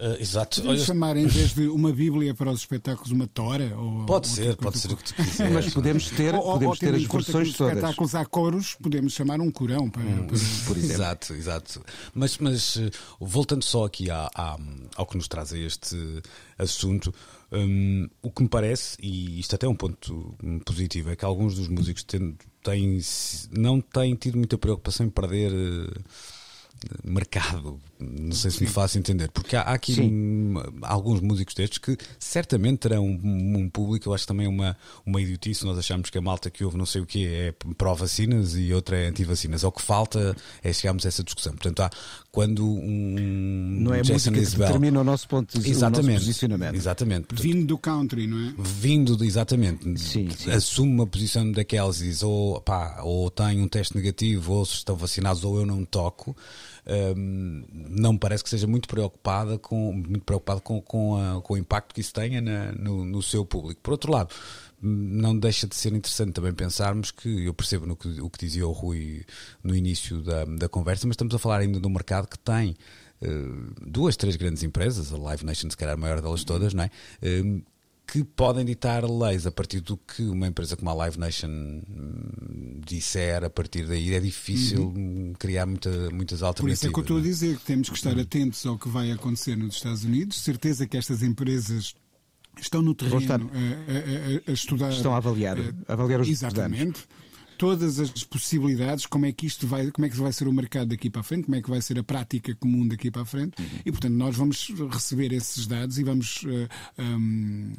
Ah, exato. Podemos Olha, chamar, em vez de uma Bíblia para os espetáculos, uma tora? Ou, pode ou ser, pode ser o que tu quiseres. Mas podemos ter, Ou, podemos ou ter as versões nos todas. espetáculos há coros, podemos chamar um corão para, Hum. para- Por exemplo. Exato, exato. Mas, mas eh, voltando só aqui à- à- ao que nos traz a este assunto, hum, o que me parece, e isto até é um ponto hum, positivo, é que alguns dos músicos têm, têm- não têm tido muita preocupação em perder. eh, mercado, não sei se me faço entender, porque há, há aqui hum, alguns músicos destes que certamente terão um, um público, eu acho também uma, uma idiotice, nós achamos que a malta que houve não sei o que é pró-vacinas e outra é anti-vacinas, é o que falta é chegarmos a essa discussão, portanto há quando um Não é Jason música que Isbell- determina o nosso ponto de exatamente, posicionamento. exatamente, portanto, vindo do country, não é? vindo de, exatamente, Sim, sim. assume uma posição daquelas e diz ou, pá, ou tenho um teste negativo, ou se estão vacinados, ou eu não toco, hum, não me parece que seja muito preocupada com, muito preocupado com, com, a- com o impacto que isso tenha na- no, no seu público. Por outro lado, não deixa de ser interessante também pensarmos que eu percebo no que, o que dizia o Rui no início da, da conversa, mas estamos a falar ainda de um mercado que tem eh, duas, três grandes empresas, a Live Nation, se calhar a maior delas todas, não é? Eh, que podem ditar leis a partir do que uma empresa como a Live Nation hum, disser, a partir daí é difícil hum, criar muita, muitas Por alternativas. isso é que eu estou a é? dizer que temos que estar atentos ao que vai acontecer nos Estados Unidos. Certeza que estas empresas estão no terreno estar- a, a- a- a estudar. Estão a avaliar, eh, a avaliar os danos. Todas as possibilidades, como é que isto vai, como é que vai ser o mercado daqui para a frente, como é que vai ser a prática comum daqui para a frente, Uhum. e portanto nós vamos receber esses dados e vamos, eh, hum,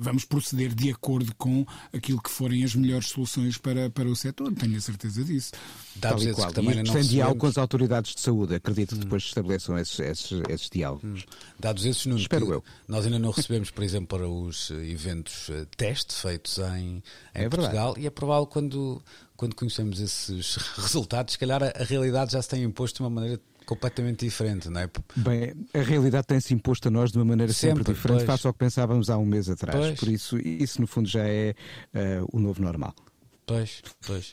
vamos proceder de acordo com aquilo que forem as melhores soluções para, para o setor, tenho a certeza disso. Dados Tal e esses qual. que também e não tem diálogo com as autoridades de saúde. Acredito Hum. que depois se estabeleçam esses, esses, esses diálogos. Dados esses, Nuno, Espero eu. nós ainda não recebemos, por exemplo, para os eh, eventos eh, teste feitos em, em É verdade. Portugal e é provável quando, quando conhecemos esses resultados, se calhar a, a realidade já se tem imposto de uma maneira completamente diferente, não é? Bem, a realidade tem-se imposto a nós de uma maneira sempre, Sempre, diferente pois. face ao que pensávamos há um mês atrás. Pois. Por isso, isso no fundo já é eh, o novo normal. Pois, pois.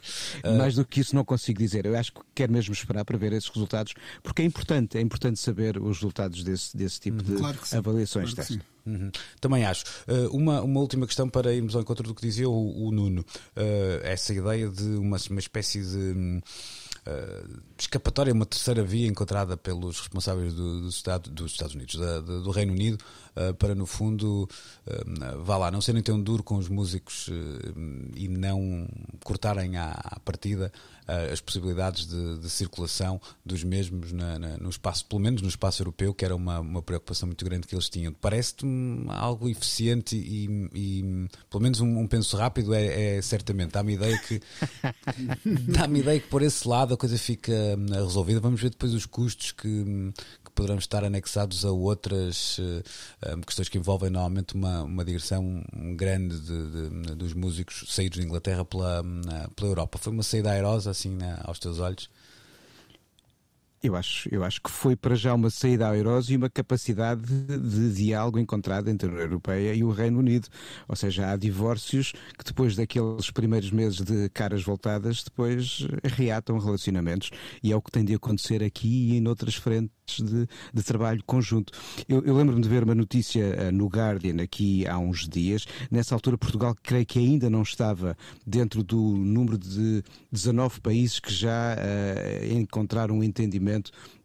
Mais do que isso não consigo dizer. Eu acho que quero mesmo esperar para ver esses resultados, porque é importante, é importante saber os resultados desse, desse tipo de Claro que sim. avaliações. Claro sim. Uhum. Também acho. Uh, uma, uma última questão para irmos ao encontro do que dizia o, o Nuno. Uh, essa ideia de uma, uma espécie de uh, escapatória, uma terceira via encontrada pelos responsáveis do, do Estado, dos Estados Unidos, da- da- do Reino Unido, uh, para no fundo, uh, vá lá, não serem tão duro com os músicos uh, e não cortarem à, à partida as possibilidades de, de circulação dos mesmos na- na- no espaço, pelo menos no espaço europeu, que era uma, uma preocupação muito grande que eles tinham. Parece-me algo eficiente e, e, pelo menos um, um penso rápido é, é certamente. Dá-me ideia que dá-me ideia que por esse lado a coisa fica hum, resolvida. Vamos ver depois os custos que, hum, que poderão estar anexados a outras hum, questões que envolvem normalmente uma, uma digressão grande de- de- dos músicos saídos de Inglaterra pela, hum, pela Europa. Foi uma saída airosa, assim, né, aos teus olhos? Eu acho, eu acho que foi para já uma saída à Eurose e uma capacidade de, de, diálogo encontrada entre a União Europeia e o Reino Unido. Ou seja, há divórcios que depois daqueles primeiros meses de caras voltadas, depois reatam relacionamentos. E é o que tem de acontecer aqui e em outras frentes de, de trabalho conjunto. Eu, eu lembro-me de ver uma notícia uh, no Guardian aqui há uns dias. Nessa altura, Portugal creio que ainda não estava dentro do número de 19 países que já uh, encontraram um entendimento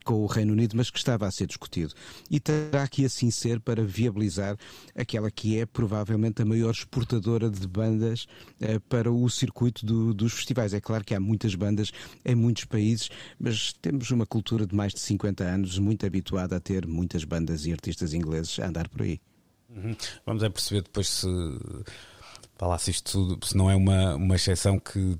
com o Reino Unido, mas que estava a ser discutido. E terá que assim ser para viabilizar aquela que é provavelmente a maior exportadora de bandas eh, para o circuito do, dos festivais. É claro que há muitas bandas em muitos países, mas temos uma cultura de mais de 50 anos muito habituada a ter muitas bandas e artistas ingleses a andar por aí. Uhum. Vamos é perceber depois se falasse isto tudo, se não é uma, uma exceção que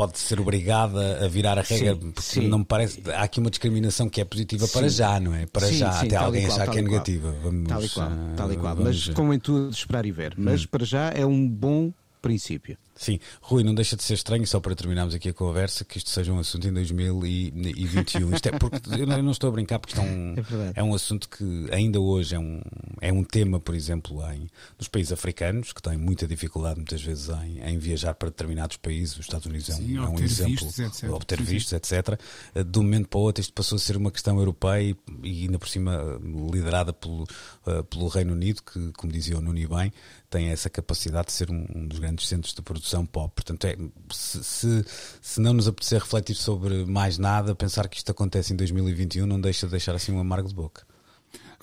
pode ser obrigada a virar a regra, sim, porque sim. não me parece. Há aqui uma discriminação que é positiva sim. para já, não é? Para já, até alguém qual, achar que é negativa. Vamos, tal e qual, tal e qual. Mas como em tudo, esperar e ver. Mas hum. para já é um bom princípio. Sim, Rui, não deixa de ser estranho, só para terminarmos aqui a conversa, que isto seja um assunto em 2021. Isto é porque eu não estou a brincar, porque isto é um, é, é um assunto que ainda hoje é um, é um tema, por exemplo, em, nos países africanos, que têm muita dificuldade muitas vezes em, em viajar para determinados países. Os Estados Unidos é um, é um exemplo, vistos, obter vistos, etc. De um momento para o outro, isto passou a ser uma questão europeia e, ainda por cima liderada pelo, uh, pelo Reino Unido, que, como dizia o Nuni bem, tem essa capacidade de ser um, um, dos grandes centros de produção pop. Portanto, é, se, se, se, não nos apetecer refletir sobre mais nada, pensar que isto acontece em 2021 não deixa de deixar assim um amargo de boca.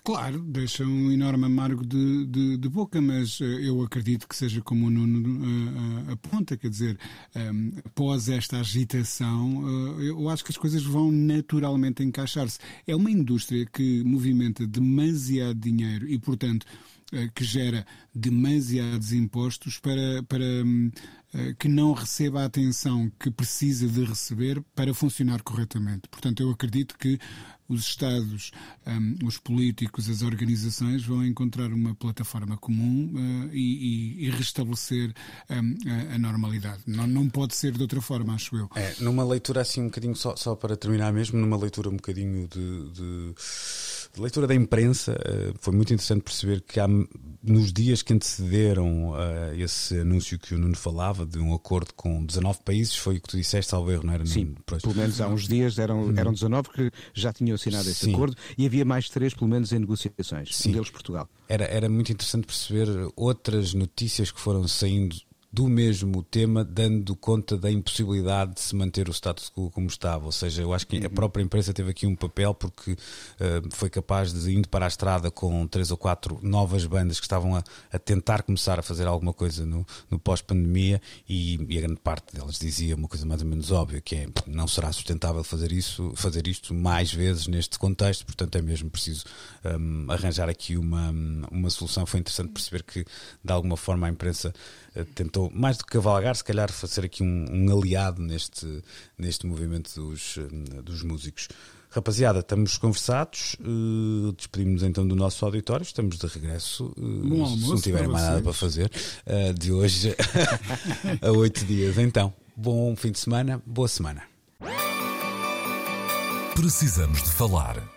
Claro, deixa um enorme amargo de, de, de, boca, mas eh, eu acredito que seja como o Nuno uh, aponta, quer dizer, um, ehm, após esta agitação, uh, eu acho que as coisas vão naturalmente encaixar-se. É uma indústria que movimenta demasiado dinheiro e, portanto, que gera demasiados impostos para, para um, que não receba a atenção que precisa de receber para funcionar corretamente. Portanto, eu acredito que os Estados, um, os políticos, as organizações vão encontrar uma plataforma comum uh, e, e, restabelecer um, a, a, normalidade. Não, não pode ser de outra forma, acho eu. É, numa leitura assim um bocadinho, só, só para terminar mesmo, numa leitura um bocadinho de, de leitura da imprensa, uh, foi muito interessante perceber que há, nos dias que antecederam uh, esse anúncio que o Nuno falava, de um acordo com 19 países, foi o que tu disseste, salvo erro, não era? Sim, pelo menos há uns dias eram, hum. eram 19 que já tinham assinado esse Sim. acordo e havia mais três, pelo menos, em negociações, Sim. um deles Portugal. Era, era muito interessante perceber outras notícias que foram saindo do mesmo tema, dando conta da impossibilidade de se manter o status quo como estava. Ou seja, eu acho que a uhum. própria imprensa teve aqui um papel porque uh, foi capaz de, indo para a estrada com três ou quatro novas bandas que estavam a, a tentar começar a fazer alguma coisa no, no pós-pandemia e, e, a grande parte delas dizia uma coisa mais ou menos óbvia, que é não será sustentável fazer isso, fazer isto mais vezes neste contexto, portanto é mesmo preciso um, arranjar aqui uma, uma solução. Foi interessante perceber que de alguma forma a imprensa tentou mais do que cavalgar, se calhar fazer aqui um, um aliado neste, neste movimento dos, eh, dos músicos. Rapaziada, estamos conversados, uh, despedimos-nos então do nosso auditório, estamos de regresso, uh, se não tiverem mais nada para fazer, uh, de hoje a oito dias. Então, bom fim de semana, boa semana. Precisamos de falar